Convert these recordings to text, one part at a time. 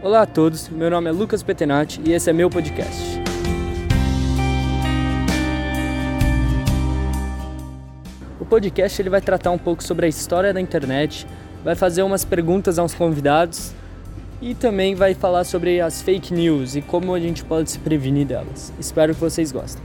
Olá a todos, meu nome é Lucas Petenati e esse é meu podcast. O podcast ele vai tratar um pouco sobre a história da internet, vai fazer umas perguntas aos convidados e também vai falar sobre as fake news e como a gente pode se prevenir delas. Espero que vocês gostem.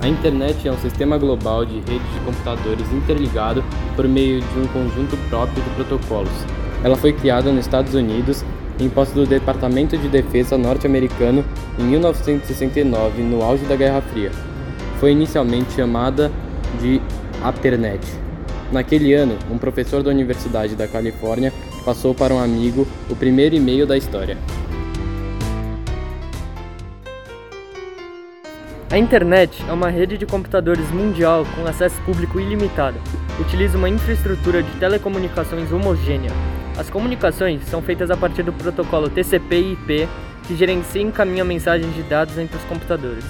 A internet é um sistema global de redes de computadores interligado por meio de um conjunto próprio de protocolos. Ela foi criada nos Estados Unidos em posse do Departamento de Defesa norte-americano em 1969, no auge da Guerra Fria. Foi inicialmente chamada de Apernet. Naquele ano, um professor da Universidade da Califórnia passou para um amigo o primeiro e-mail da história. A internet é uma rede de computadores mundial com acesso público ilimitado. Utiliza uma infraestrutura de telecomunicações homogênea. As comunicações são feitas a partir do protocolo TCP e IP, que gerencia e encaminha mensagens de dados entre os computadores.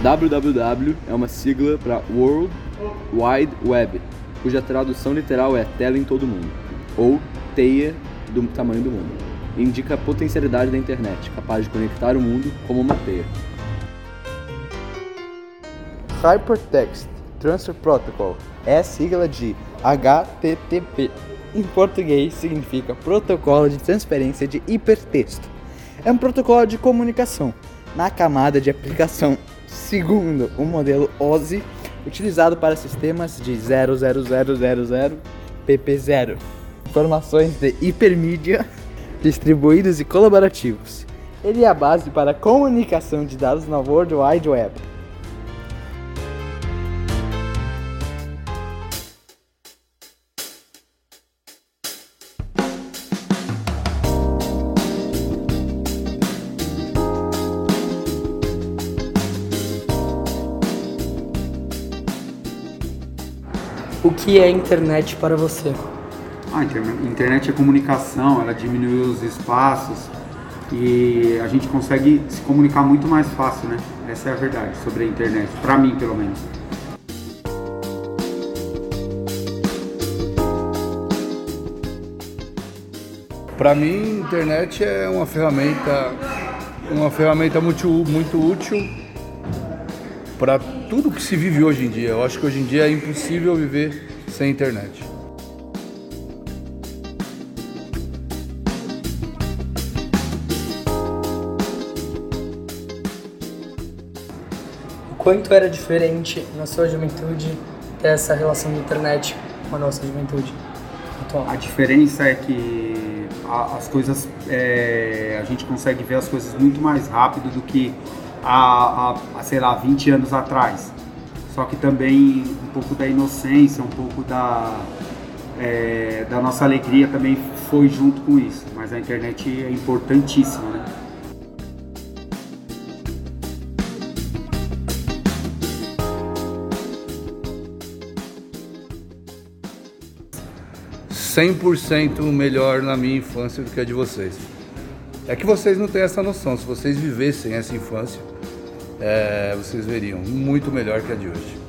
www é uma sigla para World Wide Web, cuja tradução literal é tela em todo mundo, ou teia do tamanho do mundo. Indica a potencialidade da internet, capaz de conectar o mundo como uma teia. Hypertext Transfer Protocol é a sigla de HTTP. Em português significa Protocolo de Transferência de Hipertexto. É um protocolo de comunicação na camada de aplicação segundo o modelo OSI, utilizado para sistemas de 00000 PP0, informações de hipermídia distribuídos e colaborativos. Ele é a base para a comunicação de dados na World Wide Web. O que é internet para você? A internet é comunicação, ela diminui os espaços e a gente consegue se comunicar muito mais fácil, né? Essa é a verdade sobre a internet, para mim pelo menos. Para mim, internet é uma ferramenta, uma ferramenta muito, muito útil para tudo que se vive hoje em dia. Eu acho que hoje em dia é impossível viver sem internet. O quanto era diferente na sua juventude ter essa relação de internet com a nossa juventude atual? A diferença é que as coisas, é, a gente consegue ver as coisas muito mais rápido do que há, há, sei lá, 20 anos atrás. Só que também um pouco da inocência, um pouco da, é, da nossa alegria também foi junto com isso. Mas a internet é importantíssima, né? Cem por cento melhor na minha infância do que a de vocês. É que vocês não têm essa noção. Se vocês vivessem essa infância, é, vocês veriam muito melhor que a de hoje.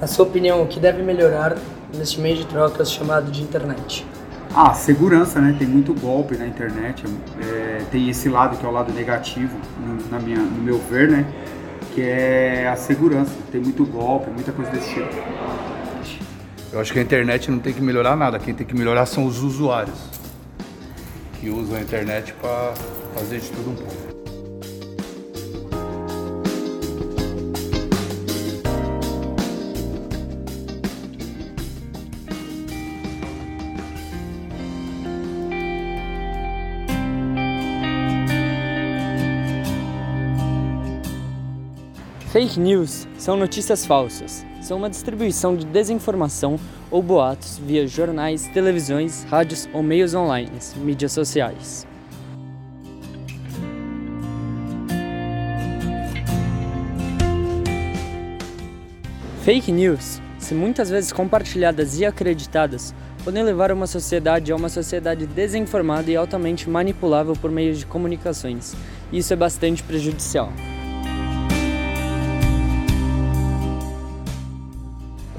Na sua opinião, o que deve melhorar neste meio de trocas chamado de internet? Ah, segurança, né? Tem muito golpe na internet. É, tem esse lado que é o lado negativo, no, na minha, no meu ver, né? Que é a segurança. Tem muito golpe, muita coisa desse tipo. Eu acho que a internet não tem que melhorar nada. Quem tem que melhorar são os usuários que usam a internet para fazer de tudo um pouco. Fake news são notícias falsas. São uma distribuição de desinformação ou boatos via jornais, televisões, rádios ou meios online, mídias sociais. Fake news, se muitas vezes compartilhadas e acreditadas, podem levar uma sociedade a uma sociedade desinformada e altamente manipulável por meio de comunicações. Isso é bastante prejudicial.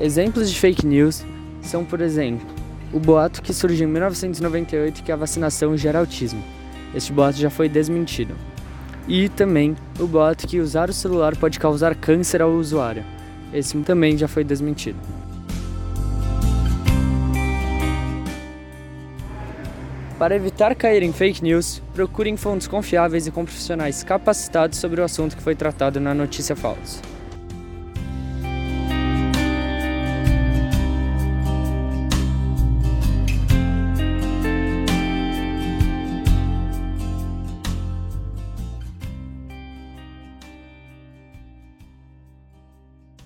Exemplos de fake news são, por exemplo, o boato que surgiu em 1998 que a vacinação gera autismo. Este boato já foi desmentido. E também o boato que usar o celular pode causar câncer ao usuário. Esse também já foi desmentido. Para evitar cair em fake news, procurem fontes confiáveis e com profissionais capacitados sobre o assunto que foi tratado na notícia falsa.